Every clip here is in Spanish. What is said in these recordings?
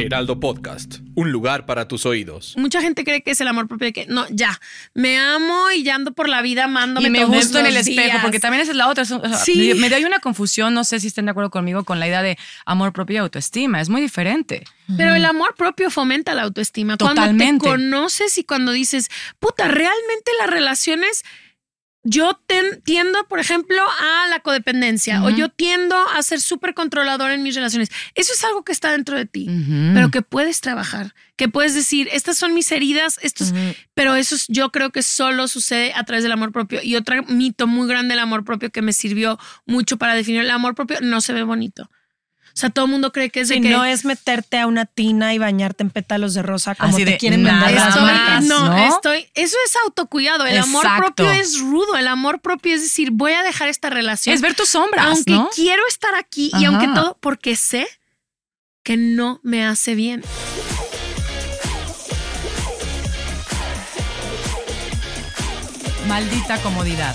Heraldo Podcast, un lugar para tus oídos. Mucha gente cree que es el amor propio de que no, ya, me amo y ya ando por la vida amándome Y me gusto en el espejo, porque también esa es la otra. es un- o sea, Sí. Me, me da una confusión, no sé si estén de acuerdo conmigo, con la idea de amor propio y autoestima. Es muy diferente. Pero el amor propio fomenta la autoestima. Totalmente. Cuando te conoces y cuando dices, puta, realmente las relaciones, yo ten- tiendo, por ejemplo, a la codependencia o yo tiendo a ser súper controlador en mis relaciones. Eso es algo que está dentro de ti, pero que puedes trabajar, que puedes decir, estas son mis heridas, estos, pero eso es- yo creo que solo sucede a través del amor propio. Y otro mito muy grande del amor propio que me sirvió mucho para definir el amor propio, no se ve bonito. O sea, todo el mundo cree que es de Sí, que no es meterte a una tina y bañarte en pétalos de rosa como Así te de quieren nada vender las Estoy, marcas. no, ¿no? estoy. Eso es autocuidado. El amor propio es rudo. El amor propio es decir, voy a dejar esta relación. Es ver tus sombras, aunque ¿no? quiero estar aquí y aunque todo, porque sé que no me hace bien. Maldita comodidad.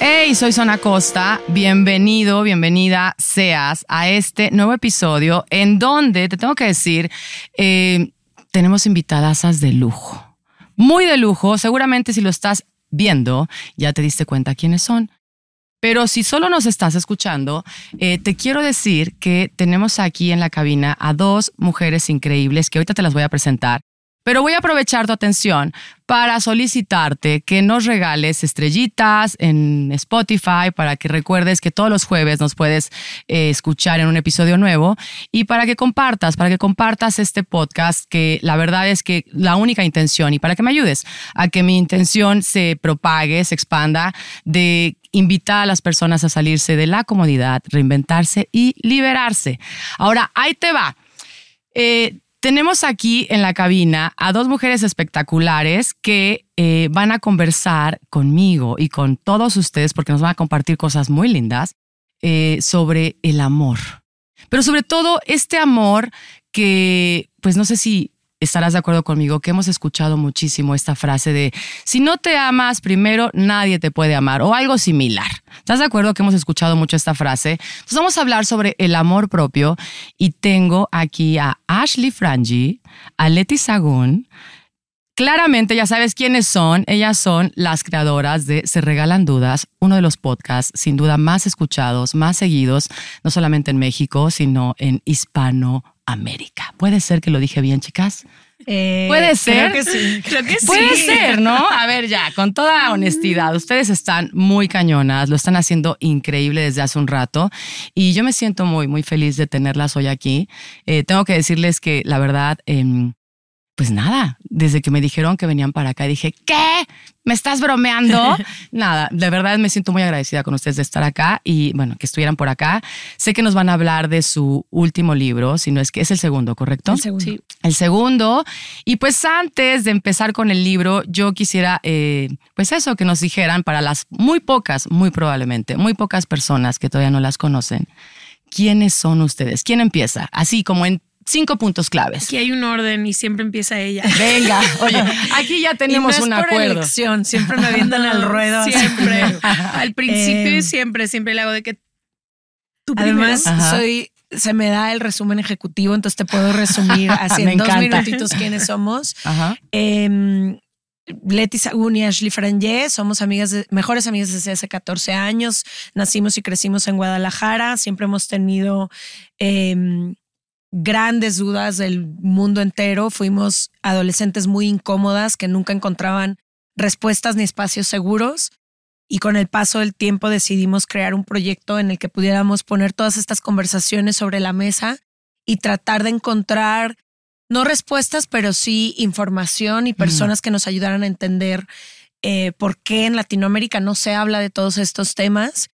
Hey, soy Zona Costa. Bienvenido, bienvenida seas a este nuevo episodio en donde te tengo que decir, eh, tenemos invitadasas de lujo. Muy de lujo. Seguramente si lo estás viendo, ya te diste cuenta quiénes son. Pero si solo nos estás escuchando, eh, te quiero decir que tenemos aquí en la cabina a dos mujeres increíbles que ahorita te las voy a presentar. Pero voy a aprovechar tu atención para solicitarte que nos regales estrellitas en Spotify para que recuerdes que todos los jueves nos puedes eh, escuchar en un episodio nuevo y para que compartas, para que compartas este podcast que la verdad es que la única intención y para que me ayudes a que mi intención se propague, se expanda, de invitar a las personas a salirse de la comodidad, reinventarse y liberarse. Ahora, ahí te va. Eh, tenemos aquí en la cabina a dos mujeres espectaculares que eh, van a conversar conmigo y con todos ustedes porque nos van a compartir cosas muy lindas eh, sobre el amor. Pero sobre todo este amor que, pues no sé si estarás de acuerdo conmigo, que hemos escuchado muchísimo esta frase de, si no te amas primero, nadie te puede amar o algo similar. ¿Estás de acuerdo que hemos escuchado mucho esta frase? Entonces vamos a hablar sobre el amor propio y tengo aquí a Ashley Frangi, a Leti Sagún. Claramente ya sabes quiénes son. Ellas son las creadoras de Se Regalan Dudas, uno de los podcasts sin duda más escuchados, más seguidos, no solamente en México, sino en Hispanoamérica. ¿Puede ser que lo dije bien, chicas? Eh, Puede ser. Creo que sí. Creo que Puede sí. ser, ¿no? A ver, ya, con toda honestidad, ustedes están muy cañonas, lo están haciendo increíble desde hace un rato y yo me siento muy, muy feliz de tenerlas hoy aquí. Eh, tengo que decirles que la verdad, em, pues nada, desde que me dijeron que venían para acá, dije, ¿qué? ¿Me estás bromeando? nada, de verdad me siento muy agradecida con ustedes de estar acá y bueno, que estuvieran por acá. Sé que nos van a hablar de su último libro, si no es que es el segundo, ¿correcto? El segundo. Sí. el segundo. Y pues antes de empezar con el libro, yo quisiera, eh, pues eso, que nos dijeran para las muy pocas, muy probablemente, muy pocas personas que todavía no las conocen, ¿quiénes son ustedes? ¿Quién empieza? Así como en cinco puntos claves. Aquí hay un orden y siempre empieza ella. Venga, oye, aquí ya tenemos y no un es por acuerdo. elección, siempre me avientan al ruedo. Siempre. Al principio Eh, siempre, siempre le hago de que tú Además. Ajá. soy se me da el resumen ejecutivo, entonces te puedo resumir así en dos minutitos quiénes somos. Ajá. Eh, Leti Sagún y Ashley Frangé somos amigas de- mejores amigas desde hace 14 años. Nacimos y crecimos en Guadalajara. Siempre hemos tenido eh, grandes dudas del mundo entero. Fuimos adolescentes muy incómodas que nunca encontraban respuestas ni espacios seguros. Y con el paso del tiempo decidimos crear un proyecto en el que pudiéramos poner todas estas conversaciones sobre la mesa y tratar de encontrar no respuestas, pero sí información y personas que nos ayudaran a entender eh, por qué en Latinoamérica no se habla de todos estos temas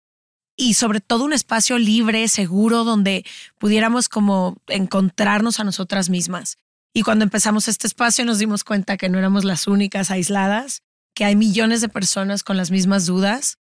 y sobre todo un espacio libre, seguro, donde pudiéramos como encontrarnos a nosotras mismas. Y cuando empezamos este espacio nos dimos cuenta que no éramos las únicas aisladas, que hay millones de personas con las mismas dudas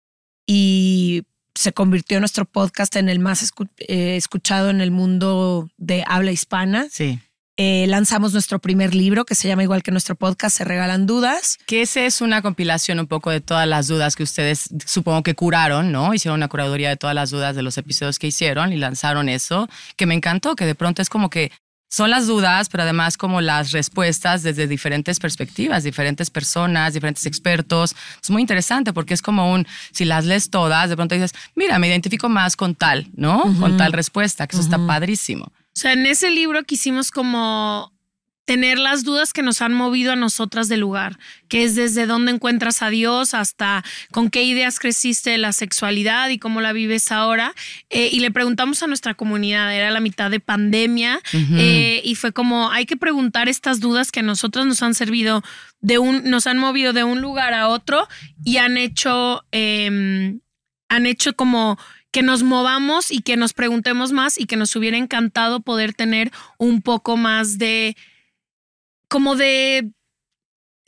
y se convirtió nuestro podcast en el más eh, escuchado en el mundo de habla hispana. Sí. Eh, lanzamos nuestro primer libro que se llama igual que nuestro podcast, Se Regalan Dudas. Que esa es una compilación un poco de todas las dudas que ustedes supongo que curaron, ¿no? Hicieron una curaduría de todas las dudas de los episodios que hicieron y lanzaron eso, que me encantó, que de pronto es como que son las dudas, pero además como las respuestas desde diferentes perspectivas, diferentes personas, diferentes expertos. Es muy interesante porque es como un, si las lees todas, de pronto dices, mira, me identifico más con tal, ¿no? Con tal respuesta, que eso está padrísimo. O sea, en ese libro quisimos como tener las dudas que nos han movido a nosotras del lugar, que es desde dónde encuentras a Dios hasta con qué ideas creciste de la sexualidad y cómo la vives ahora. Eh, y le preguntamos a nuestra comunidad, era la mitad de pandemia, eh, y fue como, hay que preguntar estas dudas que a nosotras nos han servido de un, nos han movido de un lugar a otro y han hecho, em, han hecho como que nos movamos y que nos preguntemos más y que nos hubiera encantado poder tener un poco más de como de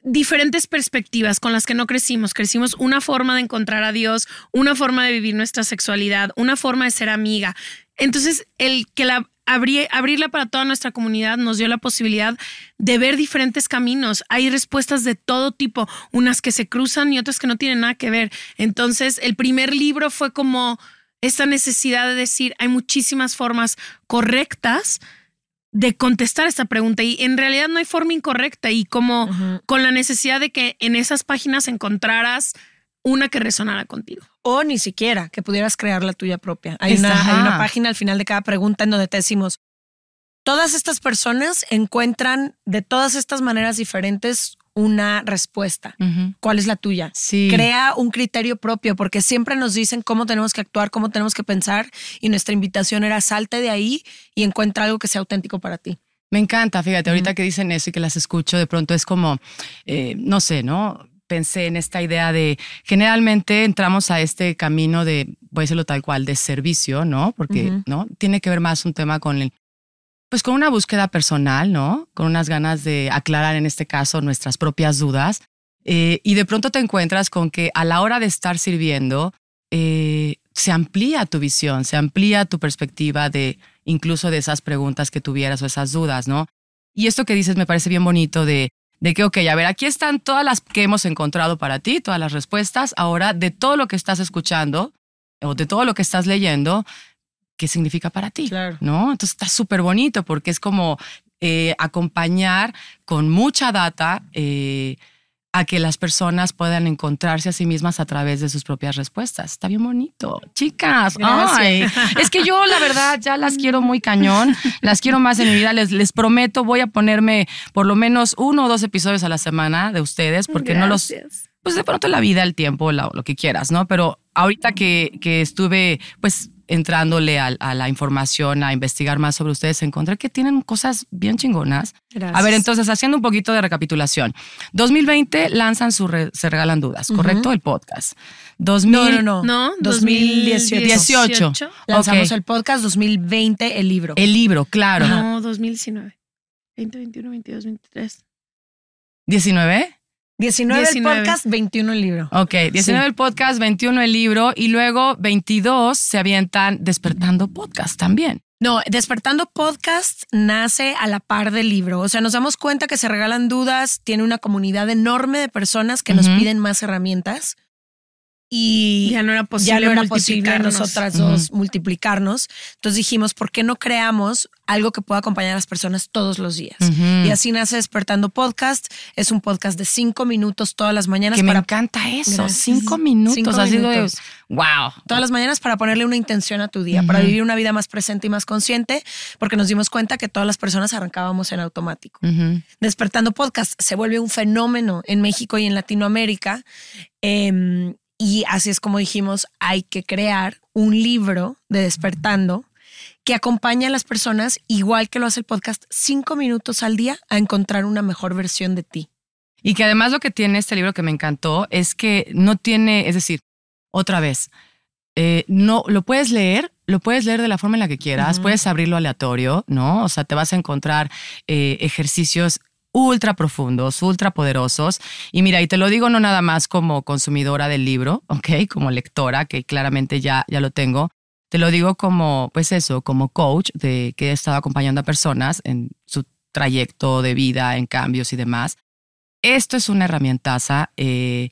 diferentes perspectivas con las que no crecimos. Crecimos una forma de encontrar a Dios, una forma de vivir nuestra sexualidad, una forma de ser amiga. Entonces, el que la abrirla para toda nuestra comunidad nos dio la posibilidad de ver diferentes caminos. Hay respuestas de todo tipo, unas que se cruzan y otras que no tienen nada que ver. Entonces, el primer libro fue como esta necesidad de decir, hay muchísimas formas correctas de contestar esta pregunta y en realidad no hay forma incorrecta y como con la necesidad de que en esas páginas encontraras una que resonara contigo. O ni siquiera que pudieras crear la tuya propia. Hay una, hay una página al final de cada pregunta en donde te decimos, todas estas personas encuentran de todas estas maneras diferentes una respuesta. ¿Cuál es la tuya? Crea un criterio propio, porque siempre nos dicen cómo tenemos que actuar, cómo tenemos que pensar, y nuestra invitación era salte de ahí y encuentra algo que sea auténtico para ti. Me encanta, fíjate, ahorita que dicen eso y que las escucho, de pronto es como, eh, no sé, ¿no? Pensé en esta idea de, generalmente entramos a este camino de, voy a decirlo tal cual, de servicio, ¿no? Porque, ¿no? Tiene que ver más un tema con el pues con una búsqueda personal, ¿no? Con unas ganas de aclarar en este caso nuestras propias dudas. Eh, y de pronto te encuentras con que a la hora de estar sirviendo, eh, se amplía tu visión, se amplía tu perspectiva de incluso de esas preguntas que tuvieras o esas dudas, ¿no? Y esto que dices me parece bien bonito de, de que, ok, a ver, aquí están todas las que hemos encontrado para ti, todas las respuestas. Ahora, de todo lo que estás escuchando o de todo lo que estás leyendo, qué significa para ti, ¿no? Entonces está súper bonito porque es como eh, acompañar con mucha data eh, a que las personas puedan encontrarse a sí mismas a través de sus propias respuestas. Está bien bonito. Chicas, ay, es que yo la verdad ya las quiero muy cañón, las quiero más en mi vida, les, les prometo, voy a ponerme por lo menos uno o dos episodios a la semana de ustedes porque no los pues de pronto la vida, el tiempo, lo, lo que quieras, ¿no? Pero ahorita que, que estuve, pues entrándole a, la información, a investigar más sobre ustedes, encontré que tienen cosas bien chingonas. A ver, entonces, haciendo un poquito de recapitulación. 2020 lanzan su Se Regalan Dudas, ¿correcto? El podcast. 2000, no, no, no. no 2018. 18. Lanzamos el podcast, 2020 el libro. El libro, claro. No, 2019. 20, 21, 22, 23. ¿19? 19, el podcast, 21 el libro. Ok, 19 el podcast, 21 el libro y luego 22 se avientan Despertando Podcast también. No, Despertando Podcast nace a la par del libro. O sea, nos damos cuenta que se regalan dudas, tiene una comunidad enorme de personas que nos piden más herramientas y ya no era posible, ya posible nosotras dos multiplicarnos. Entonces dijimos, ¿por qué no creamos algo que pueda acompañar a las personas todos los días? Y así nace Despertando Podcast. Es un podcast de cinco minutos todas las mañanas. Que me encanta eso, cinco minutos. así De, wow. Todas las mañanas para ponerle una intención a tu día, para vivir una vida más presente y más consciente, porque nos dimos cuenta que todas las personas arrancábamos en automático. Despertando Podcast se vuelve un fenómeno en México y en Latinoamérica. Eh, y así es como dijimos, hay que crear un libro de despertando que acompañe a las personas, igual que lo hace el podcast, cinco minutos al día a encontrar una mejor versión de ti. Y que además lo que tiene este libro que me encantó es que no tiene, es decir, otra vez, eh, no lo puedes leer, lo puedes leer de la forma en la que quieras, puedes abrirlo aleatorio, ¿no? O sea, te vas a encontrar eh, ejercicios ultra profundos, ultra poderosos. Y mira, y te lo digo no nada más como consumidora del libro, ¿ok? Como lectora, que claramente ya, ya lo tengo. Te lo digo como, pues eso, como coach de que he estado acompañando a personas en su trayecto de vida, en cambios y demás. Esto es una herramientaza eh,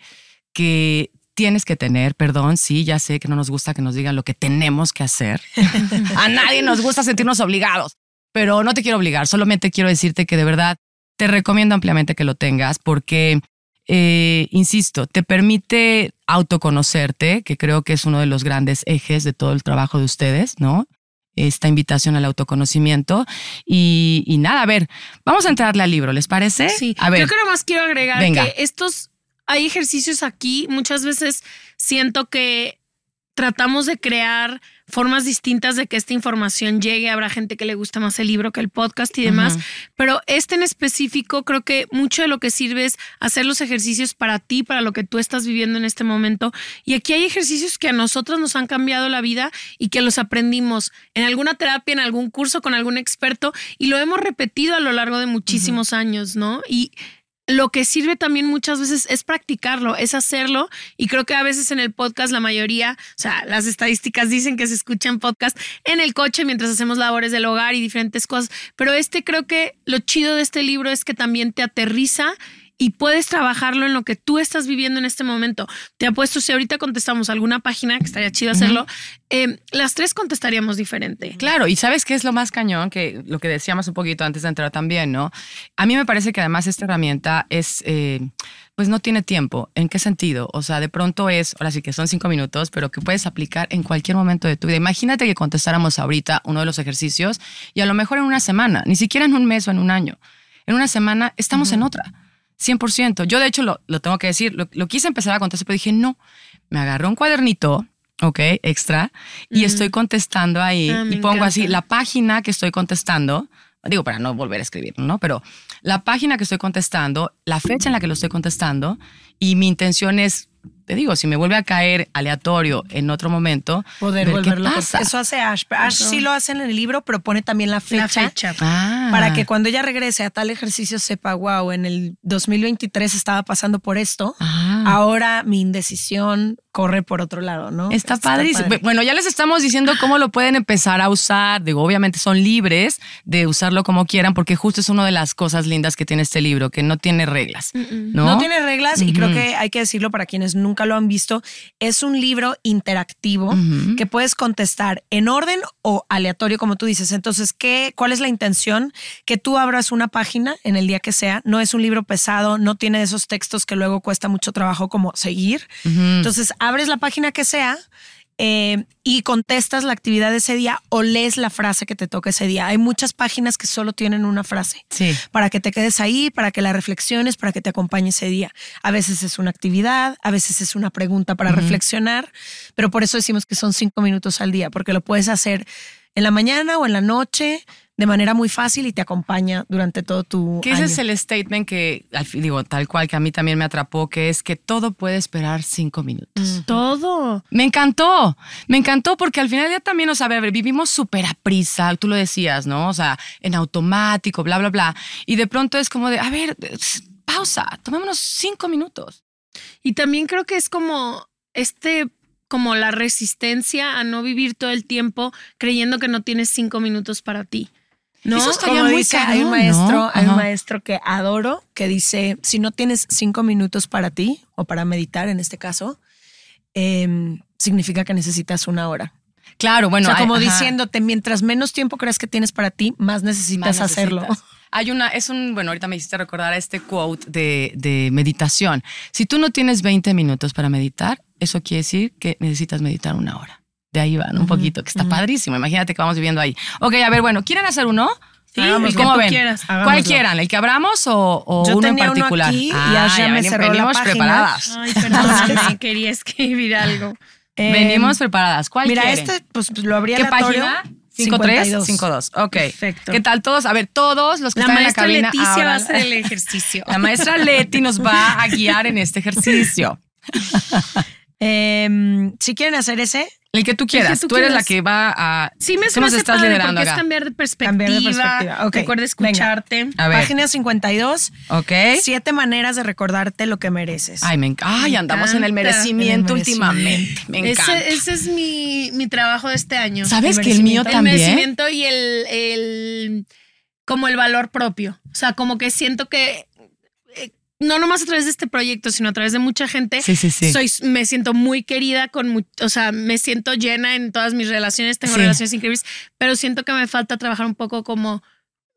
que tienes que tener, perdón, sí, ya sé que no nos gusta que nos digan lo que tenemos que hacer. a nadie nos gusta sentirnos obligados, pero no te quiero obligar, solamente quiero decirte que de verdad te recomiendo ampliamente que lo tengas porque, eh, insisto, te permite autoconocerte, que creo que es uno de los grandes ejes de todo el trabajo de ustedes, ¿no? Esta invitación al autoconocimiento. Y, y nada, a ver, vamos a entrarle al libro, ¿les parece? Sí, a ver. yo creo más quiero agregar Venga. que estos, hay ejercicios aquí, muchas veces siento que tratamos de crear formas distintas de que esta información llegue. Habrá gente que le gusta más el libro que el podcast y demás, pero este en específico creo que mucho de lo que sirve es hacer los ejercicios para ti, para lo que tú estás viviendo en este momento. Y aquí hay ejercicios que a nosotros nos han cambiado la vida y que los aprendimos en alguna terapia, en algún curso con algún experto y lo hemos repetido a lo largo de muchísimos años, ¿no? Y lo que sirve también muchas veces es practicarlo, es hacerlo. Y creo que a veces en el podcast la mayoría, o sea, las estadísticas dicen que se escuchan podcast en el coche mientras hacemos labores del hogar y diferentes cosas. Pero este creo que lo chido de este libro es que también te aterriza y puedes trabajarlo en lo que tú estás viviendo en este momento. Te apuesto, si ahorita contestamos alguna página, que estaría chido hacerlo, eh, las tres contestaríamos diferente. Claro, y sabes qué es lo más cañón, que lo que decíamos un poquito antes de entrar también, ¿no? A mí me parece que además esta herramienta es, eh, pues no tiene tiempo. ¿En qué sentido? O sea, de pronto es, ahora sí que son cinco minutos, pero que puedes aplicar en cualquier momento de tu vida. Imagínate que contestáramos ahorita uno de los ejercicios y a lo mejor en una semana, ni siquiera en un mes o en un año. En una semana estamos en otra. 100%. Yo, de hecho, lo, lo tengo que decir, lo, lo quise empezar a contestar, pero dije, no, me agarré un cuadernito, ok, extra, y estoy contestando ahí Ah, y pongo así la página que estoy contestando, digo, para no volver a escribir, ¿no? Pero la página que estoy contestando, la fecha en la que lo estoy contestando, y mi intención es, te digo, si me vuelve a caer aleatorio en otro momento, Poder ver qué pasa. Eso hace Ash. Pero Ash sí lo hace en el libro, pero pone también la fecha. La fecha. Ah. Para que cuando ella regrese a tal ejercicio sepa, wow, en el 2023 estaba pasando por esto. Ah. Ahora mi indecisión corre por otro lado, ¿no? Está, padrísimo. padre. Bueno, ya les estamos diciendo cómo lo pueden empezar a usar. Digo, obviamente son libres de usarlo como quieran, porque justo es una de las cosas lindas que tiene este libro, que no tiene reglas. ¿no? No tiene reglas y creo que hay que decirlo para quienes nunca lo han visto. Es un libro interactivo que puedes contestar en orden o aleatorio, como tú dices. Entonces, ¿qué, ¿cuál es la intención? Que tú abras una página en el día que sea. No es un libro pesado, no tiene esos textos que luego cuesta mucho trabajo como seguir. Entonces, abres la página que sea. Eh, y contestas la actividad de ese día o lees la frase que te toca ese día. Hay muchas páginas que solo tienen una frase Sí. para que te quedes ahí, para que la reflexiones, para que te acompañe ese día. A veces es una actividad, a veces es una pregunta para reflexionar, pero por eso decimos que son cinco minutos al día, porque lo puedes hacer en la mañana o en la noche de manera muy fácil y te acompaña durante todo tu Que ese año. es el statement que, al fin, digo, tal cual que a mí también me atrapó, que es que todo puede esperar cinco minutos. Todo. Me encantó, me encantó porque al final ya también, o sea, a ver, vivimos súper a prisa, tú lo decías, ¿no? O sea, en automático, bla, bla, bla. Y de pronto es como de, a ver, pausa, tomémonos cinco minutos. Y también creo que es como este, como la resistencia a no vivir todo el tiempo creyendo que no tienes cinco minutos para ti. ¿No? Eso estaría Como muy dice, hay un maestro, ¿no? hay un maestro que adoro que dice, si no tienes cinco minutos para ti o para meditar en este caso, em, significa que necesitas una hora. Claro, bueno. o sea, como diciéndote, mientras menos tiempo creas que tienes para ti, más necesitas Más hacerlo. Hay una, es un, bueno, ahorita me hiciste recordar a este quote de, de meditación. Si tú no tienes 20 minutos para meditar, eso quiere decir que necesitas meditar una hora. De ahí van un poquito, que está padrísimo. Imagínate que vamos viviendo ahí. Ok, a ver, bueno, ¿quieren hacer uno? Sí, ¿Cómo ven? quieras. ¿Cuál quieran? ¿El que abramos o, o Yo uno en tenía uno particular? aquí y Ash ya me cerró la venimos página. preparadas. Ay, perdóname, quería escribir algo. Em, venimos preparadas. ¿Cuál Mira, quieren? este, pues lo abría ¿Qué aleatorio. página? 53, 52. Ok. Perfecto. ¿Qué tal todos? A ver, todos los que La están en la maestra cabina. Leticia va a hacer el ejercicio. La maestra Leti nos va a guiar en este ejercicio. Em, si quieren hacer ese, El que tú quieras. tú tú eres la que va a. Sí, me, se me nos hace estás padre liderando porque es acá. cambiar de perspectiva. Cambiar de perspectiva. Ok, Recuerda venga. escucharte. A ver. página 52, Ok. siete maneras de recordarte lo que mereces. Ay, me encanta. Ay, andamos en el merecimiento En el últimamente. Me encanta. Ese, ese es mi, mi trabajo de este año. ¿Sabes el que el mío merecimiento. El también? merecimiento y el, el- como el valor propio. O sea, como que siento que no nomás a través de este proyecto, sino a través de mucha gente, Sí, sí, sí. soy, me siento muy querida con, o sea, me siento llena en todas mis relaciones, tengo Sí. relaciones increíbles, pero siento que me falta trabajar un poco como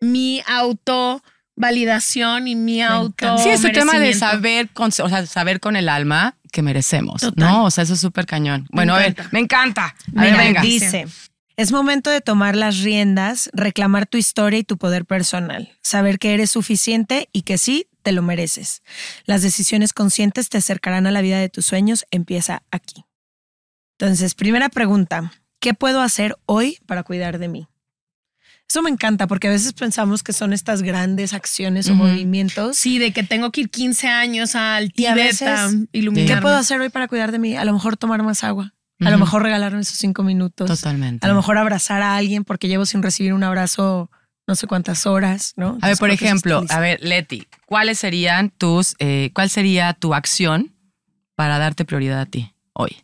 mi auto validación y mi auto. Sí, es un tema de saber con, o sea, saber con el alma que merecemos, Total. ¿no? O sea, eso es súper cañón. Bueno, a ver, encanta. me encanta. A ver, Mira, venga. dice, es momento de tomar las riendas, reclamar tu historia y tu poder personal, saber que eres suficiente y que sí, te lo mereces. Las decisiones conscientes te acercarán a la vida de tus sueños, empieza aquí. Entonces, primera pregunta, ¿qué puedo hacer hoy para cuidar de mí? Eso me encanta porque a veces pensamos que son estas grandes acciones o movimientos. Sí, de que tengo que ir 15 años al Y a iluminarme. ¿Qué puedo hacer hoy para cuidar de mí? A lo mejor tomar más agua, a lo mejor regalarme esos cinco minutos. Totalmente. A lo mejor abrazar a alguien porque llevo sin recibir un abrazo no sé cuántas horas, ¿no? A ver, por ejemplo, a ver, Leti, ¿cuáles serían tus, eh, cuál sería tu acción para darte prioridad a ti hoy?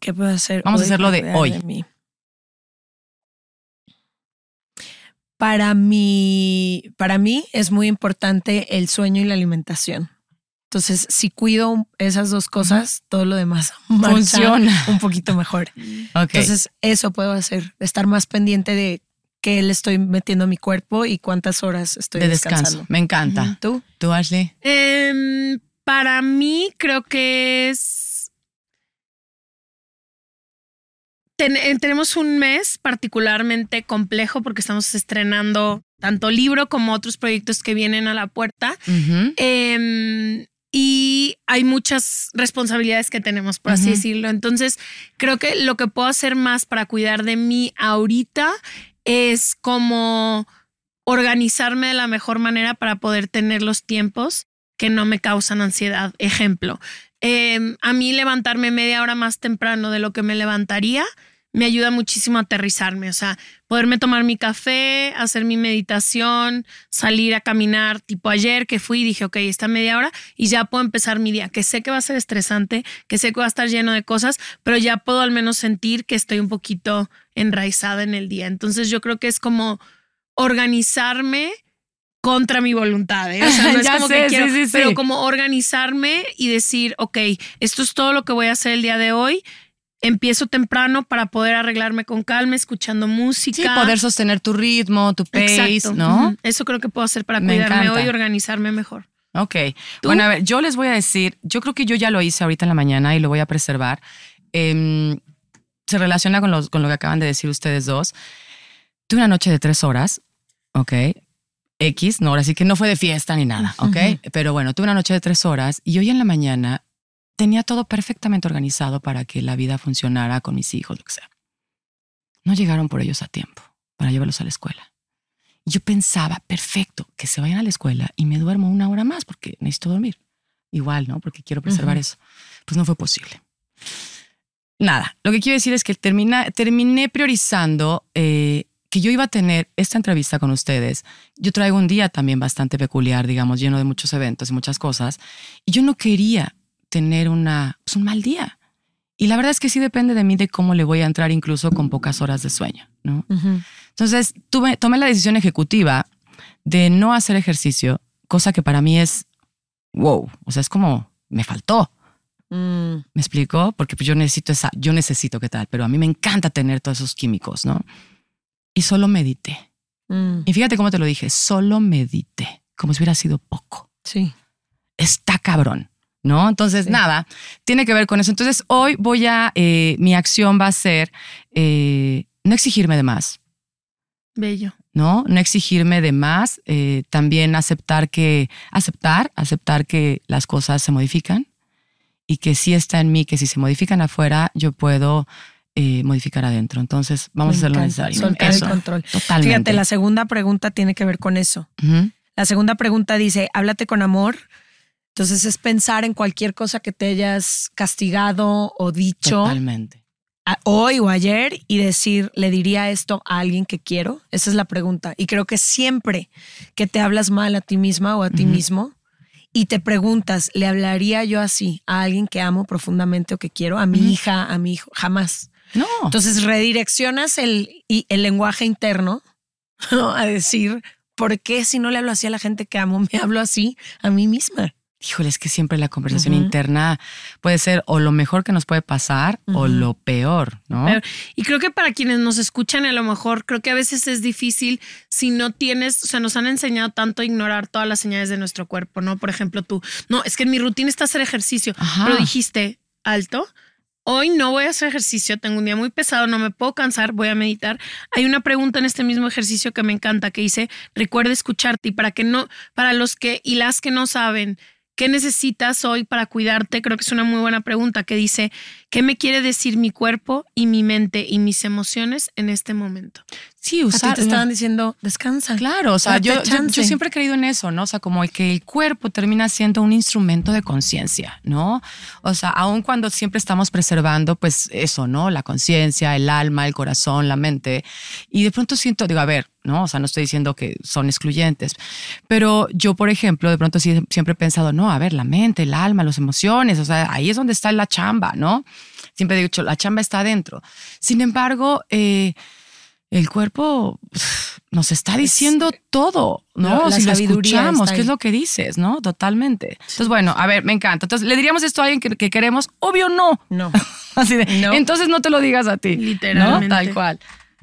¿Qué puedo hacer? Vamos a hacerlo de hoy. mí? Para mí, para mí es muy importante el sueño y la alimentación. Entonces, si cuido esas dos cosas, todo lo demás Funciona. un poquito mejor. Entonces, eso puedo hacer, estar más pendiente de qué le estoy metiendo a mi cuerpo y cuántas horas estoy de descanso. descansando. Me encanta. ¿Tú? ¿Tú, Ashley? Em, para mí creo que es... Ten- eh, tenemos un mes particularmente complejo porque estamos estrenando tanto libro como otros proyectos que vienen a la puerta. Y hay muchas responsabilidades que tenemos, por así decirlo. Entonces, creo que lo que puedo hacer más para cuidar de mí ahorita es como organizarme de la mejor manera para poder tener los tiempos que no me causan ansiedad. Ejemplo, em, a mí levantarme media hora más temprano de lo que me levantaría me ayuda muchísimo a aterrizarme, o sea, poderme tomar mi café, hacer mi meditación, salir a caminar, tipo ayer que fui y dije, ok, está media hora y ya puedo empezar mi día, que sé que va a ser estresante, que sé que va a estar lleno de cosas, pero ya puedo al menos sentir que estoy un poquito enraizada en el día. Entonces yo creo que es como organizarme contra mi voluntad, ¿eh? O sea, no es como sé, que sí, quiero, sí, sí. pero como organizarme y decir, ok, esto es todo lo que voy a hacer el día de hoy. Empiezo temprano para poder arreglarme con calma, escuchando música. Sí, poder sostener tu ritmo, tu pace, Exacto. ¿no? Eso creo que puedo hacer para Me cuidarme encanta. hoy y organizarme mejor. Ok. ¿Tú? Bueno, a ver, yo les voy a decir, yo creo que yo ya lo hice ahorita en la mañana y lo voy a preservar. Em, se relaciona con, los, con lo que acaban de decir ustedes dos. Tuve una noche de tres horas, ok. X, no, ahora sí que no fue de fiesta ni nada, ok. Pero bueno, tuve una noche de tres horas y hoy en la mañana tenía todo perfectamente organizado para que la vida funcionara con mis hijos, lo que sea. No llegaron por ellos a tiempo para llevarlos a la escuela. Y yo pensaba, perfecto, que se vayan a la escuela y me duermo una hora más porque necesito dormir. Igual, ¿no? Porque quiero preservar eso. Pues no fue posible. Nada, lo que quiero decir es que termina, terminé priorizando eh, que yo iba a tener esta entrevista con ustedes. Yo traigo un día también bastante peculiar, digamos, lleno de muchos eventos y muchas cosas. Y yo no quería tener una, pues, un mal día. Y la verdad es que sí depende de mí de cómo le voy a entrar incluso con pocas horas de sueño, ¿no? Entonces, tuve, tomé la decisión ejecutiva de no hacer ejercicio, cosa que para mí es, wow, o sea, es como, me faltó. Mm, ¿Me explico? Porque pues yo necesito esa, yo necesito qué tal, pero a mí me encanta tener todos esos químicos, ¿no? Y solo medité. mm, Y fíjate cómo te lo dije, solo medité, como si hubiera sido poco. sí. Está cabrón, ¿no? Entonces, Sí. nada, tiene que ver con eso. Entonces, hoy voy a, eh, mi acción va a ser eh, no exigirme de más, Bello. ¿no? No exigirme de más, eh, también aceptar que, aceptar, aceptar que las cosas se modifican y que sí está en mí, que si se modifican afuera, yo puedo eh, modificar adentro. Entonces, vamos Me a hacer lo necesario. soltar el control. Totalmente. Fíjate, la segunda pregunta tiene que ver con eso. La segunda pregunta dice, háblate con amor. Entonces es pensar en cualquier cosa que te hayas castigado o dicho Totalmente. hoy o ayer y decir, ¿le diría esto a alguien que quiero? Esa es la pregunta. Y creo que siempre que te hablas mal a ti misma o a ti mismo y te preguntas, ¿le hablaría yo así a alguien que amo profundamente o que quiero? A mi hija, a mi hijo, jamás. No. Entonces redireccionas el, el lenguaje interno ¿no? a decir, ¿por qué si no le hablo así a la gente que amo, me hablo así a mí misma? Híjole, es que siempre la conversación interna puede ser o lo mejor que nos puede pasar o lo peor, ¿no? y creo que para quienes nos escuchan, a lo mejor creo que a veces es difícil si no tienes, o sea, nos han enseñado tanto a ignorar todas las señales de nuestro cuerpo, ¿no? Por ejemplo, tú, no, es que en mi rutina está hacer ejercicio, pero dijiste alto. Hoy no voy a hacer ejercicio, tengo un día muy pesado, no me puedo cansar, voy a meditar. Hay una pregunta en este mismo ejercicio que me encanta que dice, recuerda escucharte y para que no, para los que y las que no saben ¿Qué necesitas hoy para cuidarte? Creo que es una muy buena pregunta que dice, ¿qué me quiere decir mi cuerpo y mi mente y mis emociones en este momento? Sí, usar. te estaban diciendo, descansa. Claro, o sea, yo, yo, siempre he creído en eso, ¿no? O sea, como que el cuerpo termina siendo un instrumento de conciencia, ¿no? O sea, aun cuando siempre estamos preservando, pues eso, ¿no? La conciencia, el alma, el corazón, la mente. Y de pronto siento, digo, a ver, ¿no? O sea, no estoy diciendo que son excluyentes, pero yo, por ejemplo, de pronto sí, siempre he pensado, no, a ver, la mente, el alma, las emociones, o sea, ahí es donde está la chamba, ¿no? Siempre he dicho, la chamba está adentro. Sin embargo, eh, el cuerpo nos está diciendo todo, ¿no? Si lo escuchamos, ¿qué es lo que dices, no? Totalmente. Entonces, bueno, a ver, me encanta. Entonces, ¿le diríamos esto a alguien que, queremos? Obvio no. No. Así de, entonces no te lo digas a ti. Literalmente. Tal cual.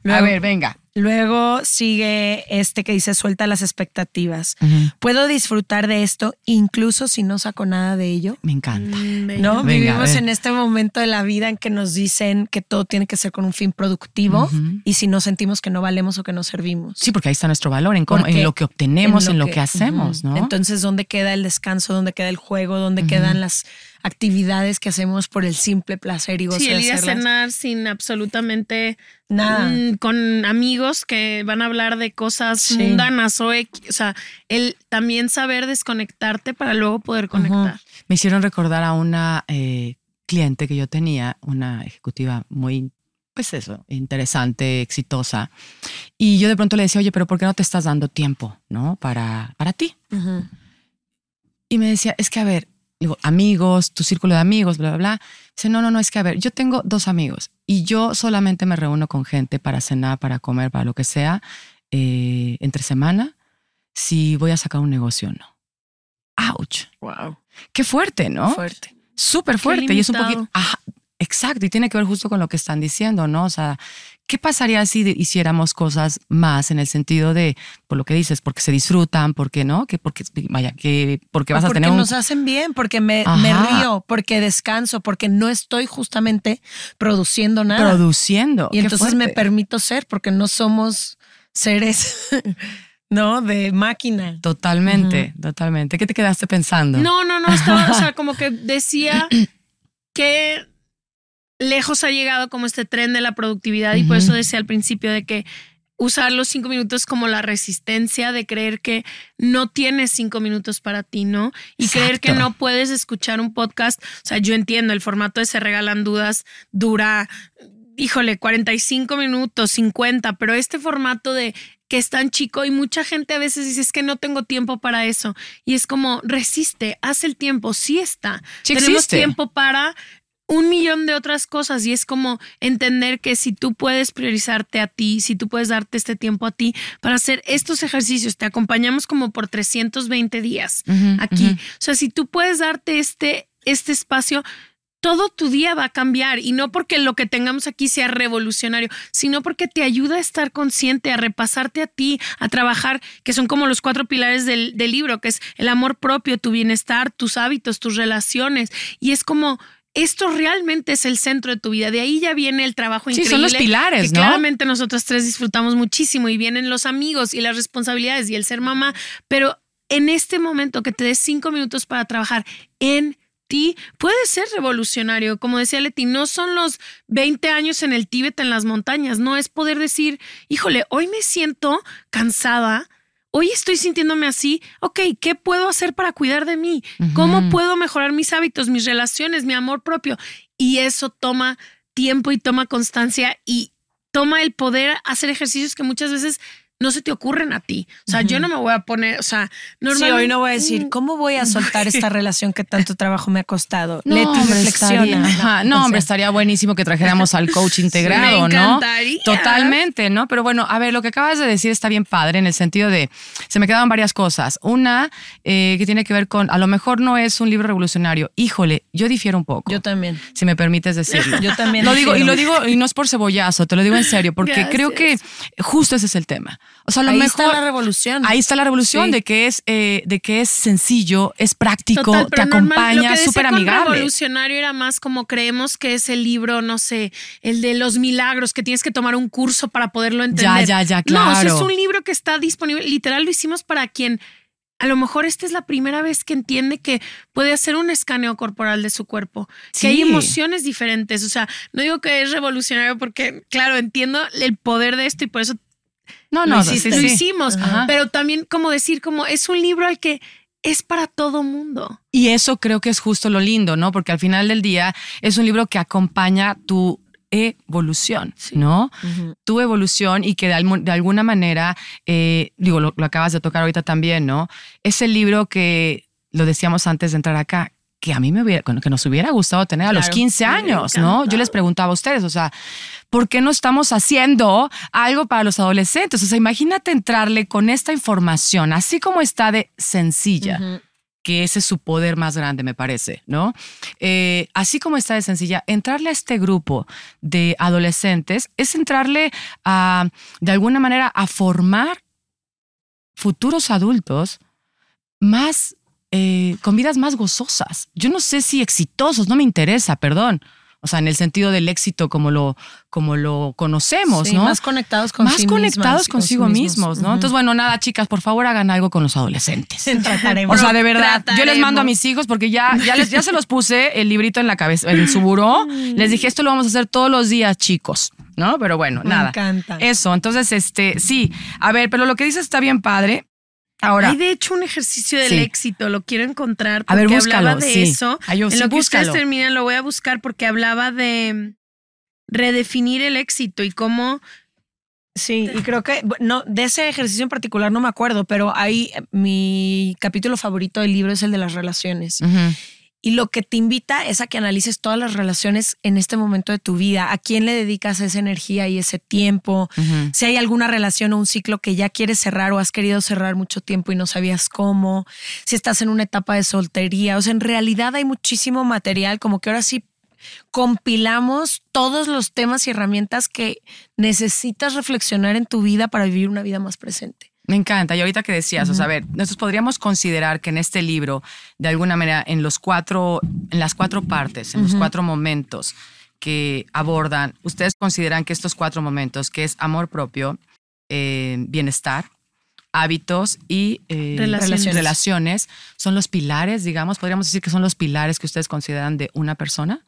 a ver, venga. Luego sigue este que dice suelta las expectativas. ¿Puedo disfrutar de esto incluso si no saco nada de ello? Me encanta. Mm, ¿No? Vivimos en este momento de la vida en que nos dicen que todo tiene que ser con un fin productivo y si no sentimos que no valemos o que no servimos. Sí, porque ahí está nuestro valor, en, en lo que obtenemos, en lo, que, hacemos, ¿no? Entonces, ¿dónde queda el descanso? ¿Dónde queda el juego? ¿Dónde quedan las actividades que hacemos por el simple placer y gozo sí, el ir a cenar sin absolutamente nada. Mm, con amigos que van a hablar de cosas mundanas o, o sea, el también saber desconectarte para luego poder conectar. Me hicieron recordar a una eh, cliente que yo tenía, una ejecutiva muy pues eso, interesante, exitosa. Y yo de pronto le decía, oye, pero ¿por qué no te estás dando tiempo, no? Para, para ti. Y me decía, es que a ver, digo, amigos, tu círculo de amigos, bla, bla, bla. Dice, no, no, no, es que a ver, yo tengo dos amigos y yo solamente me reúno con gente para cenar, para comer, para lo que sea, eh, entre semana, si voy a sacar un negocio o no. ¡Auch! ¡Wow! Qué fuerte, ¿no? Fuerte. Súper fuerte. Y es un poquito. exacto. Y tiene que ver justo con lo que están diciendo, ¿no? O sea, ¿Qué pasaría si hiciéramos cosas más en el sentido de, por lo que dices, porque se disfrutan, porque no, que porque vaya, que porque vas a tener porque nos hacen bien, porque me, me, río, porque descanso, porque no estoy justamente produciendo nada. Produciendo. Y entonces me permito ser, porque no somos seres. ¿no? De máquina. Totalmente, totalmente. ¿Qué te quedaste pensando? No, no, no, estaba, o sea, como que decía que lejos ha llegado como este tren de la productividad y por eso decía al principio de que usar los cinco minutos como la resistencia de creer que no tienes cinco minutos para ti, ¿no? Y creer que no puedes escuchar un podcast. O sea, yo entiendo, el formato de Se Regalan Dudas dura, híjole, 45 minutos, 50, pero este formato de que es tan chico y mucha gente a veces dice es que no tengo tiempo para eso. Y es como, resiste, haz el tiempo, sí está. Tenemos tiempo para un millón de otras cosas y es como entender que si tú puedes priorizarte a ti, si tú puedes darte este tiempo a ti para hacer estos ejercicios, te acompañamos como por 320 días aquí. O sea, si tú puedes darte este, este espacio, todo tu día va a cambiar y no porque lo que tengamos aquí sea revolucionario, sino porque te ayuda a estar consciente, a repasarte a ti, a trabajar, que son como los cuatro pilares del, del libro, que es el amor propio, tu bienestar, tus hábitos, tus relaciones. Y es como esto realmente es el centro de tu vida. De ahí ya viene el trabajo increíble. Sí, son los pilares, ¿no? Claramente nosotros tres disfrutamos muchísimo y vienen los amigos y las responsabilidades y el ser mamá. Pero en este momento que te des cinco minutos para trabajar en ti, puede ser revolucionario. Como decía Leti, no son los 20 años en el Tíbet, en las montañas. No es poder decir, híjole, hoy me siento cansada hoy estoy sintiéndome así, ok, ¿qué puedo hacer para cuidar de mí? ¿Cómo puedo mejorar mis hábitos, mis relaciones, mi amor propio? Y eso toma tiempo y toma constancia y toma el poder hacer ejercicios que muchas veces no se te ocurren a ti. O sea, yo no me voy a poner, o sea, Sí, normalmente... hoy no voy a decir, ¿cómo voy a soltar esta relación que tanto trabajo me ha costado? No, Leti, hombre, reflexiona. estaría- ajá, no, O hombre, estaría buenísimo que trajéramos al coach integrado, me ¿no? encantaría. Totalmente, ¿no? Pero bueno, a ver, lo que acabas de decir está bien padre en el sentido de, se me quedaban varias cosas. Una eh, que tiene que ver con, a lo mejor no es un libro revolucionario. Híjole, yo difiero un poco. Yo también. si me permites decirlo. Yo también Lo digo, y lo digo, y no es por cebollazo, te lo digo en serio, porque Gracias. creo que justo ese es el tema. O sea, a lo Ahí mejor. está la revolución. Ahí está la revolución Sí. de que es eh, de que es sencillo, es práctico, Total, te acompaña, decía súper amigable. revolucionario era más como creemos que es el libro, no sé, el de los milagros, que tienes que tomar un curso para poderlo entender. ya, ya, No, o sea, claro. es un libro que está disponible. Literal, lo hicimos para quien a lo mejor esta es la primera vez que entiende que puede hacer un escaneo corporal de su cuerpo, que hay Sí. emociones diferentes. O sea, no digo que es revolucionario porque, claro, entiendo el poder de esto y por eso No, lo, no, hiciste, sí, lo sí. hicimos. Ajá. Pero también como decir, como es un libro al que es para todo mundo. Y eso creo que es justo lo lindo, ¿no? Porque al final del día es un libro que acompaña tu evolución, ¿no? Tu evolución y que de, de alguna manera, eh, digo, lo, lo acabas de tocar ahorita también, ¿no? Es el libro que, lo decíamos antes de entrar acá, que a mí me hubiera, que nos hubiera gustado tener a los Claro, 15 me años, ¿no? Yo les preguntaba a ustedes, o sea, ¿por qué no estamos haciendo algo para los adolescentes? O sea, imagínate entrarle con esta información, así como está de sencilla que ese es su poder más grande, me parece, ¿no? Eh, así como está de sencilla, entrarle a este grupo de adolescentes es entrarle a, de alguna manera, a formar futuros adultos más, eh, con vidas más gozosas. Yo no sé si exitosos, no me interesa, perdón. O sea, en el sentido del éxito como lo, como lo conocemos, Sí, ¿no? Más conectados con más sí conectados mismas consigo sí mismos, ¿no? Entonces, bueno, nada, chicas, por favor hagan algo con los adolescentes. Trataremos. O sea, de verdad, yo les mando a mis hijos porque ya, ya, les, ya se los puse el librito en la cabeza, en su buró. Les dije, esto lo vamos a hacer todos los días, chicos, ¿no? Pero bueno, Me nada. encanta. Eso, entonces, este, sí. A ver, pero lo que dices está bien padre. Ahora, Hay de hecho un ejercicio del Sí. éxito, lo quiero encontrar A ver, porque búscalo, hablaba de sí. eso. Ay, yo en sí, lo que búscalo. ustedes terminan lo voy a buscar porque hablaba de redefinir el éxito y cómo Sí, y creo que, no, de ese ejercicio en particular no me acuerdo, pero ahí eh, mi capítulo favorito del libro es el de las relaciones. ujú, Y lo que te invita es a que analices todas las relaciones en este momento de tu vida, a quién le dedicas esa energía y ese tiempo, si hay alguna relación o un ciclo que ya quieres cerrar o has querido cerrar mucho tiempo y no sabías cómo, si estás en una etapa de soltería, o sea, en realidad hay muchísimo material, como que ahora sí compilamos todos los temas y herramientas que necesitas reflexionar en tu vida para vivir una vida más presente. Me encanta. Y ahorita que decías, o sea, a ver, nosotros podríamos considerar que en este libro, de alguna manera, en los cuatro, en las cuatro partes, en los cuatro momentos que abordan, ustedes consideran que estos cuatro momentos, que es amor propio, eh, bienestar, hábitos y eh, Relaciones. relaciones, son los pilares, digamos, podríamos decir que son los pilares que ustedes consideran de una persona.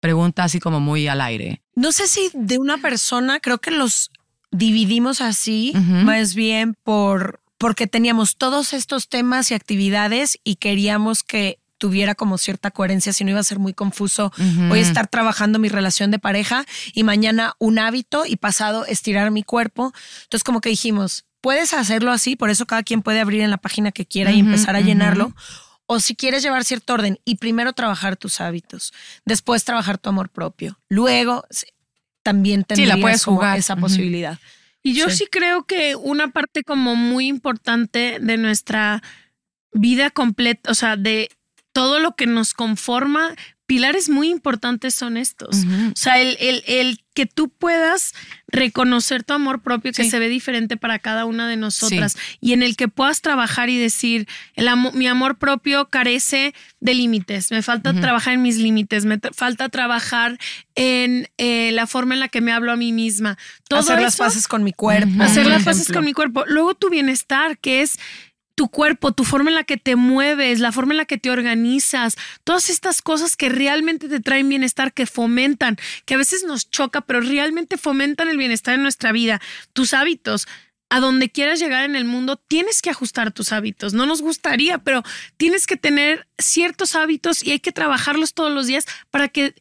Pregunta así como muy al aire. No sé si de una persona, creo que los dividimos así, más bien por porque teníamos todos estos temas y actividades y queríamos que tuviera como cierta coherencia, si no iba a ser muy confuso. Ujú. Voy a estar trabajando mi relación de pareja y mañana un hábito y pasado estirar mi cuerpo. Entonces como que dijimos, puedes hacerlo así, por eso cada quien puede abrir en la página que quiera y empezar a llenarlo. O si quieres llevar cierto orden y primero trabajar tus hábitos, después trabajar tu amor propio. Luego también Sí, la tendrías puedes jugar. esa posibilidad. Y yo Sí. sí. creo que una parte como muy importante de nuestra vida completa, o sea, de todo lo que nos conforma, pilares muy importantes son estos. O sea, el, el- el que tú puedas reconocer tu amor propio que Sí. se ve diferente para cada una de nosotras y en el que puedas trabajar y decir, el amo- mi amor propio carece de límites, me falta trabajar en mis límites, me falta trabajar en eh, la forma en la que me hablo a mí misma. Todo Hacer las paces con mi cuerpo. Hacer las paces con mi cuerpo. Luego tu bienestar, que es tu cuerpo, tu forma en la que te mueves, la forma en la que te organizas, todas estas cosas que realmente te traen bienestar, que fomentan, que a veces nos choca, pero realmente fomentan el bienestar en nuestra vida. Tus hábitos. A donde quieras llegar en el mundo, tienes que ajustar tus hábitos. No nos gustaría, pero tienes que tener ciertos hábitos y hay que trabajarlos todos los días para que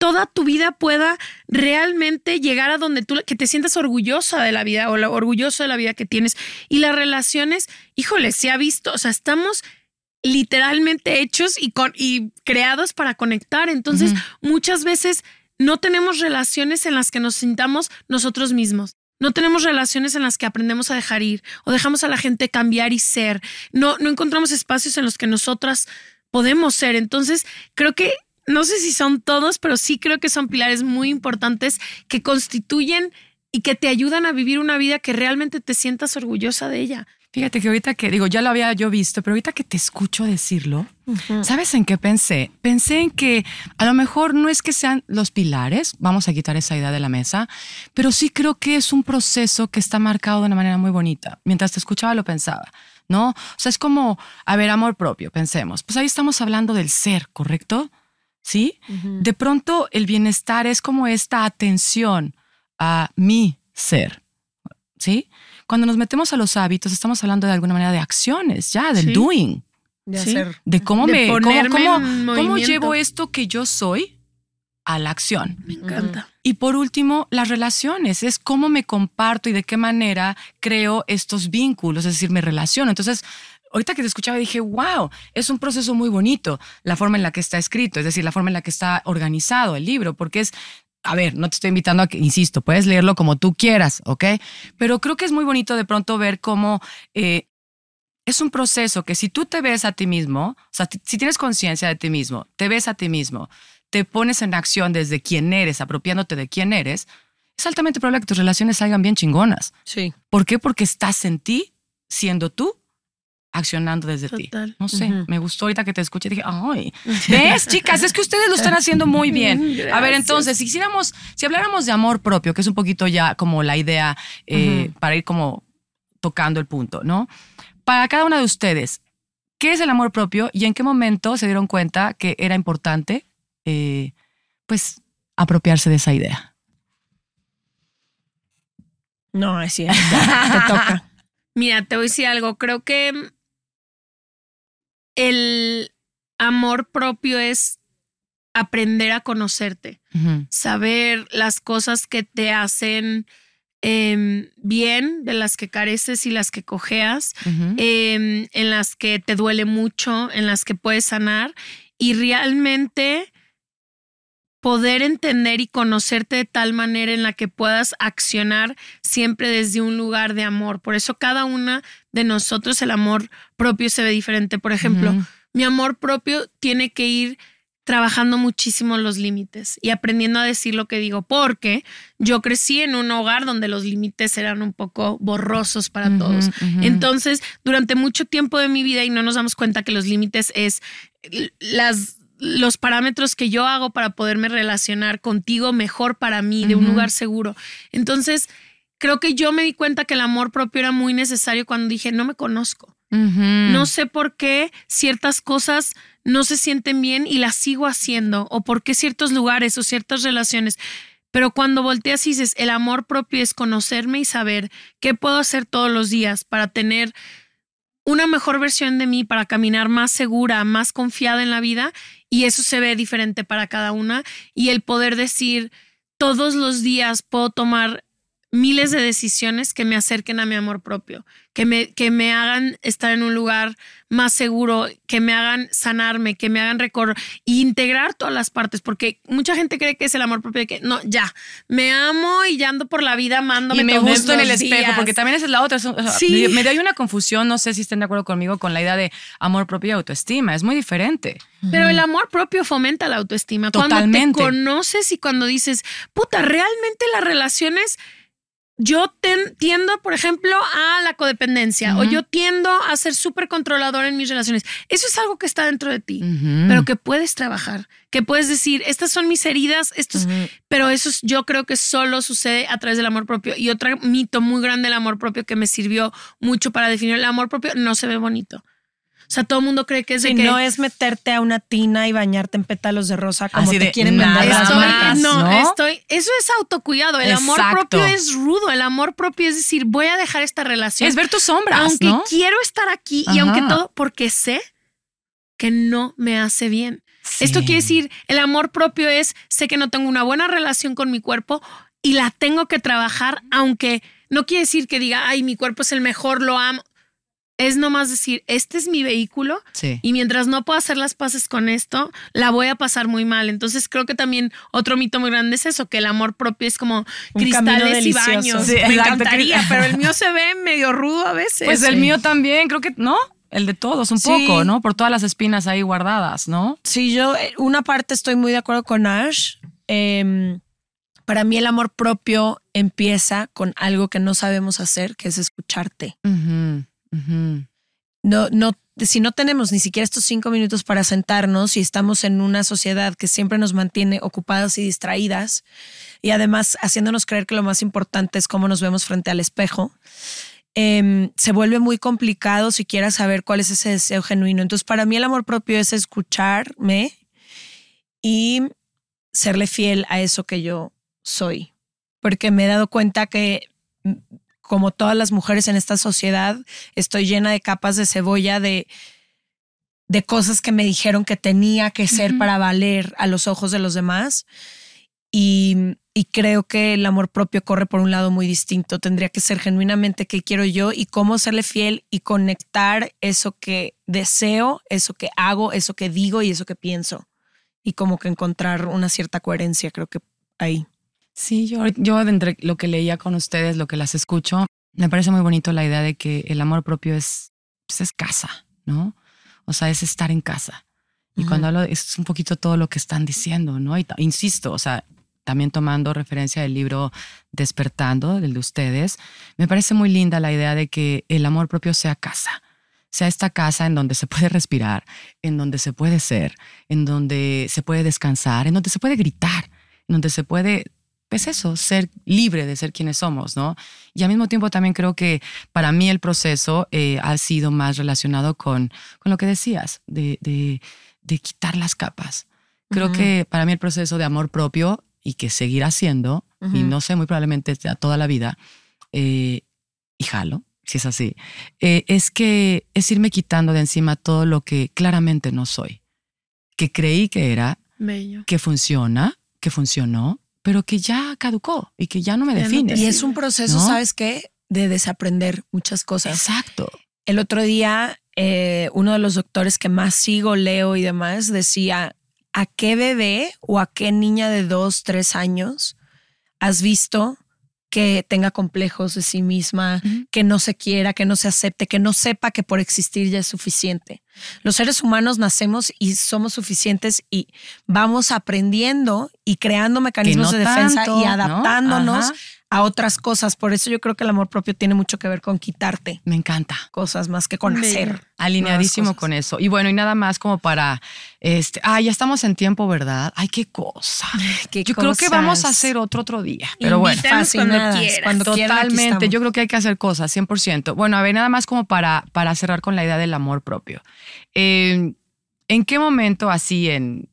toda tu vida pueda realmente llegar a donde tú, que te sientas orgullosa de la vida o orgulloso de la vida que tienes. Y las relaciones, híjole, se ha visto, o sea, estamos literalmente hechos y, con, y creados para conectar. Entonces, muchas veces no tenemos relaciones en las que nos sintamos nosotros mismos. No tenemos relaciones en las que aprendemos a dejar ir o dejamos a la gente cambiar y ser. No, no encontramos espacios en los que nosotras podemos ser. Entonces, creo que, no sé si son todos, pero sí creo que son pilares muy importantes que constituyen y que te ayudan a vivir una vida que realmente te sientas orgullosa de ella. Fíjate que ahorita que digo, ya lo había yo visto, pero ahorita que te escucho decirlo, ¿sabes en qué pensé? Pensé en que a lo mejor no es que sean los pilares, vamos a quitar esa idea de la mesa, pero sí creo que es un proceso que está marcado de una manera muy bonita. Mientras te escuchaba lo pensaba, ¿no? O sea, es como, a ver, amor propio, pensemos. Pues ahí estamos hablando del ser, ¿correcto? ¿Sí? De pronto el bienestar es como esta atención a mi ser, ¿sí? Cuando nos metemos a los hábitos, estamos hablando de alguna manera de acciones, ya, del doing. De hacer. De cómo me. Cómo, llevo esto que yo soy a la acción. Me encanta. Y por último, las relaciones. Es cómo me comparto y de qué manera creo estos vínculos, es decir, me relaciono. Entonces, ahorita que te escuchaba dije, wow, es un proceso muy bonito la forma en la que está escrito, es decir, la forma en la que está organizado el libro, porque es a ver, no te estoy invitando a que, insisto, puedes leerlo como tú quieras, ¿ok? Pero creo que es muy bonito de pronto ver cómo eh, es un proceso que si tú te ves a ti mismo, o sea, si tienes conciencia de ti mismo, te ves a ti mismo, te pones en acción desde quién eres, apropiándote de quién eres, es altamente probable que tus relaciones salgan bien chingonas. Sí. ¿Por qué? Porque estás en ti, siendo tú accionando desde ti. No sé, me gustó ahorita que te escuché dije, ay, ¿ves, chicas? Es que ustedes lo están haciendo muy bien. A ver, entonces, si hiciéramos, si habláramos de amor propio, que es un poquito ya como la idea eh, para ir como tocando el punto, ¿no? Para cada una de ustedes, ¿qué es el amor propio y en qué momento se dieron cuenta que era importante, eh, pues, apropiarse de esa idea? No, es, te toca. Mira, te voy a decir algo. Creo que el amor propio es aprender a conocerte, saber las cosas que te hacen em, bien, de las que careces y las que cojeas, em, en las que te duele mucho, en las que puedes sanar y realmente poder entender y conocerte de tal manera en la que puedas accionar siempre desde un lugar de amor. Por eso cada una de nosotros el amor propio se ve diferente. Por ejemplo, mi amor propio tiene que ir trabajando muchísimo los límites y aprendiendo a decir lo que digo, porque yo crecí en un hogar donde los límites eran un poco borrosos para todos. Entonces, durante mucho tiempo de mi vida y no nos damos cuenta que los límites es las los parámetros que yo hago para poderme relacionar contigo mejor para mí, de un lugar seguro. Entonces, creo que yo me di cuenta que el amor propio era muy necesario cuando dije, no me conozco. No sé por qué ciertas cosas no se sienten bien y las sigo haciendo, o por qué ciertos lugares o ciertas relaciones. Pero cuando volteas y dices, el amor propio es conocerme y saber qué puedo hacer todos los días para tener una mejor versión de mí para caminar más segura, más confiada en la vida y eso se ve diferente para cada una y el poder decir todos los días puedo tomar miles de decisiones que me acerquen a mi amor propio, que me, que me hagan estar en un lugar más seguro, que me hagan sanarme, que me hagan recorrer e integrar todas las partes, porque mucha gente cree que es el amor propio, que no, ya, me amo y ya ando por la vida amándome. Y me gusto en el espejo, porque también esa es la otra. sí. Me, da una confusión, no sé si estén de acuerdo conmigo con la idea de amor propio y autoestima, es muy diferente. Pero el amor propio fomenta la autoestima. Totalmente. Cuando te conoces y cuando dices, puta, realmente las relaciones yo tiendo, por ejemplo, a la codependencia o yo tiendo a ser súper controlador en mis relaciones. Eso es algo que está dentro de ti, pero que puedes trabajar, que puedes decir, estas son mis heridas, estos, pero eso yo creo que solo sucede a través del amor propio. Y otro mito muy grande del amor propio que me sirvió mucho para definir el amor propio, no se ve bonito. O sea, todo el mundo cree que es de que no es meterte a una tina y bañarte en pétalos de rosa como te quieren vender las No, estoy. Eso es autocuidado. El amor propio es rudo. El amor propio es decir, voy a dejar esta relación. Es ver tus sombras. Aunque quiero estar aquí y aunque todo, porque sé que no me hace bien. Esto quiere decir, el amor propio es, sé que no tengo una buena relación con mi cuerpo y la tengo que trabajar, aunque no quiere decir que diga, ay, mi cuerpo es el mejor, lo amo. Es nomás decir, este es mi vehículo Sí. y mientras no pueda hacer las paces con esto, la voy a pasar muy mal. Entonces creo que también otro mito muy grande es eso, que el amor propio es como Un cristales y baños. Sí, Me exacto. encantaría, pero el mío se ve medio rudo a veces. Pues el mío también, creo que, ¿no? El de todos, un Sí. poco, ¿no? Por todas las espinas ahí guardadas, ¿no? Sí, yo, eh, una parte estoy muy de acuerdo con Ash. Em, para mí el amor propio empieza con algo que no sabemos hacer, que es escucharte. No, no, si no tenemos ni siquiera estos cinco minutos para sentarnos y estamos en una sociedad que siempre nos mantiene ocupadas y distraídas y además haciéndonos creer que lo más importante es cómo nos vemos frente al espejo, em, se vuelve muy complicado si quieras saber cuál es ese deseo genuino. Entonces, para mí el amor propio es escucharme y serle fiel a eso que yo soy. Porque me he dado cuenta que, como todas las mujeres en esta sociedad, estoy llena de capas de cebolla de, de cosas que me dijeron que tenía que ser para valer a los ojos de los demás. Y, y creo que el amor propio corre por un lado muy distinto. Tendría que ser genuinamente qué quiero yo y cómo serle fiel y conectar eso que deseo, eso que hago, eso que digo y eso que pienso. Y como que encontrar una cierta coherencia, creo que ahí. Sí, yo, yo entre lo que leía con ustedes, lo que las escucho, me parece muy bonito la idea de que el amor propio es, pues es casa, ¿no? O sea, es estar en casa. Y Ujú. cuando hablo, es un poquito todo lo que están diciendo, ¿no? Y insisto, o sea, también tomando referencia del libro Despertando, del de ustedes, me parece muy linda la idea de que el amor propio sea casa, sea esta casa en donde se puede respirar, en donde se puede ser, en donde se puede descansar, en donde se puede gritar, en donde se puede, pues eso, ser libre de ser quienes somos, ¿no? Y al mismo tiempo también creo que para mí el proceso eh, ha sido más relacionado con, con lo que decías, de, de, de quitar las capas. Creo que para mí el proceso de amor propio y que seguirá siendo, y no sé, muy probablemente toda la vida, eh, y jalo, si es así, eh, es que es irme quitando de encima todo lo que claramente no soy, que creí que era, Bello. que funciona, que funcionó, pero que ya caducó y que ya no me define. Y es un proceso, ¿No? ¿sabes qué? De desaprender muchas cosas. Exacto. El otro día, eh, uno de los doctores que más sigo, leo y demás, decía, ¿a qué bebé o a qué niña de dos, tres años has visto que tenga complejos de sí misma. Que no se quiera, que no se acepte, que no sepa que por existir ya es suficiente? Los seres humanos nacemos y somos suficientes y vamos aprendiendo y creando mecanismos no de defensa tanto, y ¿no? adaptándonos. A otras cosas. Por eso yo creo que el amor propio tiene mucho que ver con quitarte Me encanta. cosas más que con hacer. Alineadísimo con eso. Y bueno, y nada más como para, este, ah, ya estamos en tiempo, ¿verdad? Ay, qué cosa. Qué Yo creo que vamos a hacer otro otro día. Pero bueno. Cuando quieras. Cuando Totalmente, yo creo que hay que hacer cosas, 100%. Bueno, a ver, nada más como para, para cerrar con la idea del amor propio. Eh, ¿En qué momento así en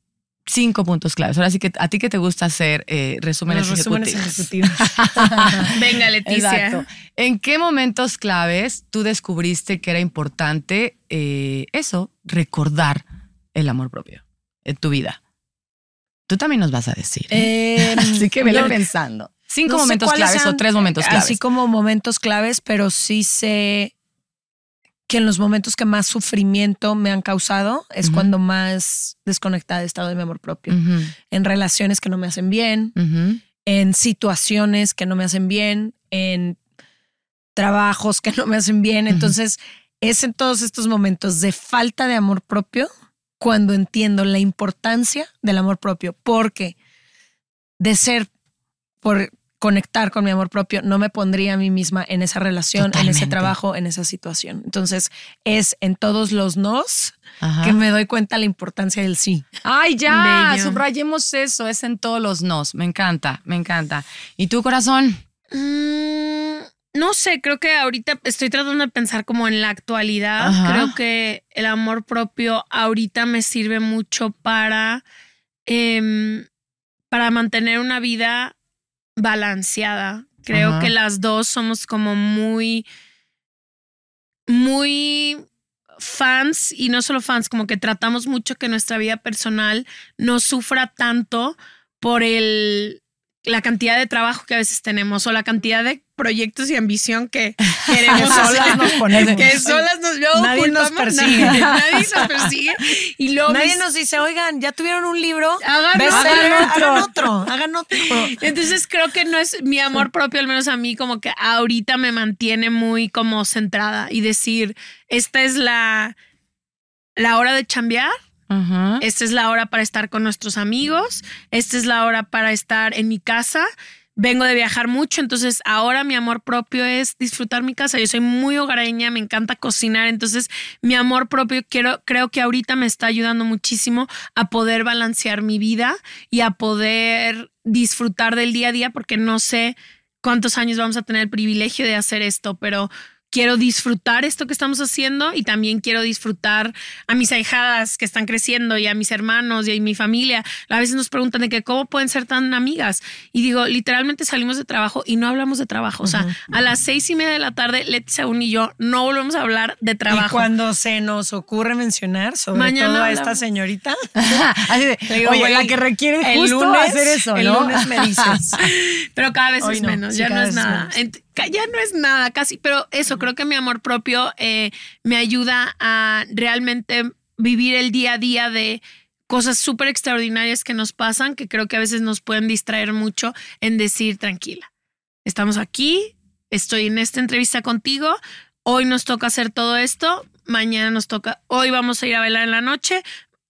cinco puntos claves? Ahora sí que a ti que te gusta hacer eh, resúmenes Los resúmenes ejecutivos. ejecutivos. Venga, Leticia. Exacto. ¿En qué momentos claves tú descubriste que era importante eh, eso, recordar el amor propio en tu vida? Tú también nos vas a decir. ¿eh? Em, Así que vele pensando. Cinco no momentos claves o tres momentos claves. Así como momentos claves, pero sí sé que en los momentos que más sufrimiento me han causado es cuando más desconectada he estado de mi amor propio. En relaciones que no me hacen bien, en situaciones que no me hacen bien, en trabajos que no me hacen bien. Entonces, es en todos estos momentos de falta de amor propio cuando entiendo la importancia del amor propio, porque de ser por conectar con mi amor propio, no me pondría a mí misma en esa relación, en ese trabajo, en esa situación. Entonces, es en todos los nos Ajá. que me doy cuenta la importancia del sí. Ay, ya, Bello. subrayemos eso, es en todos los nos. Me encanta, me encanta. ¿Y tu corazón? Mm, no sé, creo que ahorita estoy tratando de pensar como en la actualidad. Ajá. Creo que el amor propio ahorita me sirve mucho para, em, para mantener una vida balanceada. Creo Ajá. que las dos somos como muy, muy fans y no solo fans, como que tratamos mucho que nuestra vida personal no sufra tanto por el la cantidad de trabajo que a veces tenemos o la cantidad de proyectos y ambición que queremos solas hacer. nos ponemos. Que solas nos luego Nadie nos persigue. Nadie, nadie nos persigue. Y luego Nadie mis- nos dice, oigan, ya tuvieron un libro, Hagan otro. hagan otro, hagan otro. Entonces creo que no es mi amor propio, al menos a mí, como que ahorita me mantiene muy como centrada y decir, esta es la, la hora de chambear, Esta es la hora para estar con nuestros amigos, esta es la hora para estar en mi casa. Vengo de viajar mucho, entonces ahora mi amor propio es disfrutar mi casa. Yo soy muy hogareña, me encanta cocinar, entonces mi amor propio quiero, creo que ahorita me está ayudando muchísimo a poder balancear mi vida y a poder disfrutar del día a día, porque no sé cuántos años vamos a tener el privilegio de hacer esto, pero quiero disfrutar esto que estamos haciendo y también quiero disfrutar a mis ahijadas que están creciendo y a mis hermanos y a mi familia. A veces nos preguntan de que cómo pueden ser tan amigas. Y digo, literalmente salimos de trabajo y no hablamos de trabajo. O sea, a las seis y media de la tarde, Leticia aún y yo no volvemos a hablar de Y trabajo. cuando se nos ocurre mencionar sobre Mañana todo a esta señorita, Así de, le digo, oye, la que requiere el justo lunes, hacer eso, el ¿no? lunes me dices. Pero cada vez Hoy es no, menos, sí, ya no es nada. Ya no es nada casi, pero eso, creo que mi amor propio eh, me ayuda a realmente vivir el día a día de cosas súper extraordinarias que nos pasan, que creo que a veces nos pueden distraer mucho en decir, tranquila, estamos aquí, estoy en esta entrevista contigo, hoy nos toca hacer todo esto, mañana nos toca, hoy vamos a ir a bailar en la noche,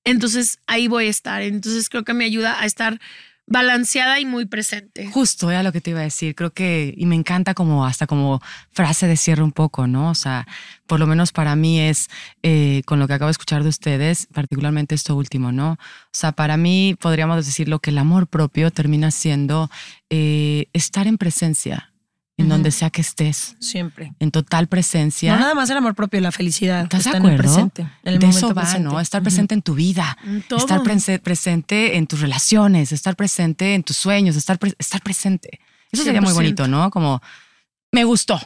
entonces ahí voy a estar. Entonces creo que me ayuda a estar balanceada y muy presente. Justo, era lo que te iba a decir. Creo que, y me encanta como hasta como frase de cierre un poco, ¿no? O sea, por lo menos para mí es, eh, con lo que acabo de escuchar de ustedes, particularmente esto último, ¿no? O sea, para mí podríamos decirlo que el amor propio termina siendo eh, estar en presencia, en donde sea que estés, Siempre. en total presencia. No nada más el amor propio, la felicidad. ¿Estás de en el acuerdo? presente. En el de momento eso va, presente. ¿no? Estar presente en tu vida, En estar prese- presente en tus relaciones, estar presente en tus sueños, estar, pre- estar presente. Eso sería muy 100%. bonito, ¿no? Como, me gustó.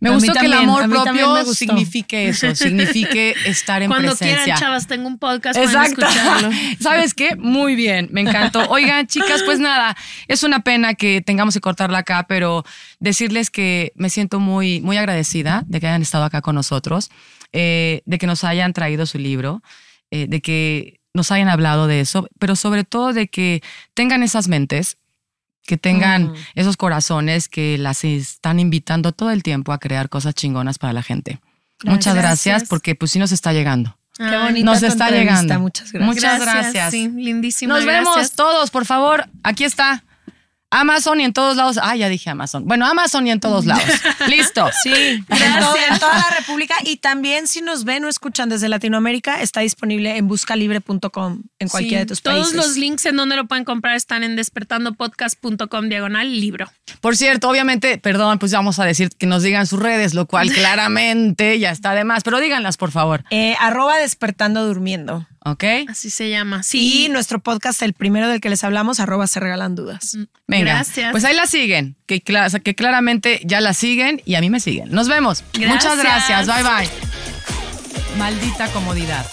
Me A gustó que el amor propio signifique eso, signifique estar en Cuando presencia. quieran, chavas, tengo un podcast para escucharlo. ¿Sabes qué? Muy bien, me encantó. Oigan, chicas, pues nada, es una pena que tengamos que cortarla acá, pero decirles que me siento muy, muy agradecida de que hayan estado acá con nosotros, eh, de que nos hayan traído su libro, eh, de que nos hayan hablado de eso, pero sobre todo de que tengan esas mentes, que tengan Mm. esos corazones que las están invitando todo el tiempo a crear cosas chingonas para la gente. Muchas gracias, porque pues sí nos está llegando. Qué bonita Nos está llegando. Muchas gracias. Muchas gracias. Sí, lindísima. Nos vemos todos, por favor. Aquí está. Amazon y en todos lados. Ah, ya dije Amazon. Bueno, Amazon y en todos lados. Listo. Sí, en, todo- en toda la República y también si nos ven o escuchan desde Latinoamérica, está disponible en buscalibre.com en cualquiera Sí, de tus Todos países. los links en donde lo pueden comprar están en despertandopodcast.com diagonal libro. Por cierto, obviamente, perdón, pues vamos a decir que nos digan sus redes, lo cual claramente ya está de más, pero díganlas, por favor. Eh, arroba despertando durmiendo. ¿Ok? Así se llama. Sí. Y nuestro podcast, el primero del que les hablamos, arroba se regalan dudas. Venga. Gracias. Pues ahí la siguen, que, que claramente ya la siguen y a mí me siguen. Nos vemos. Gracias. Muchas gracias. Bye bye. Maldita comodidad.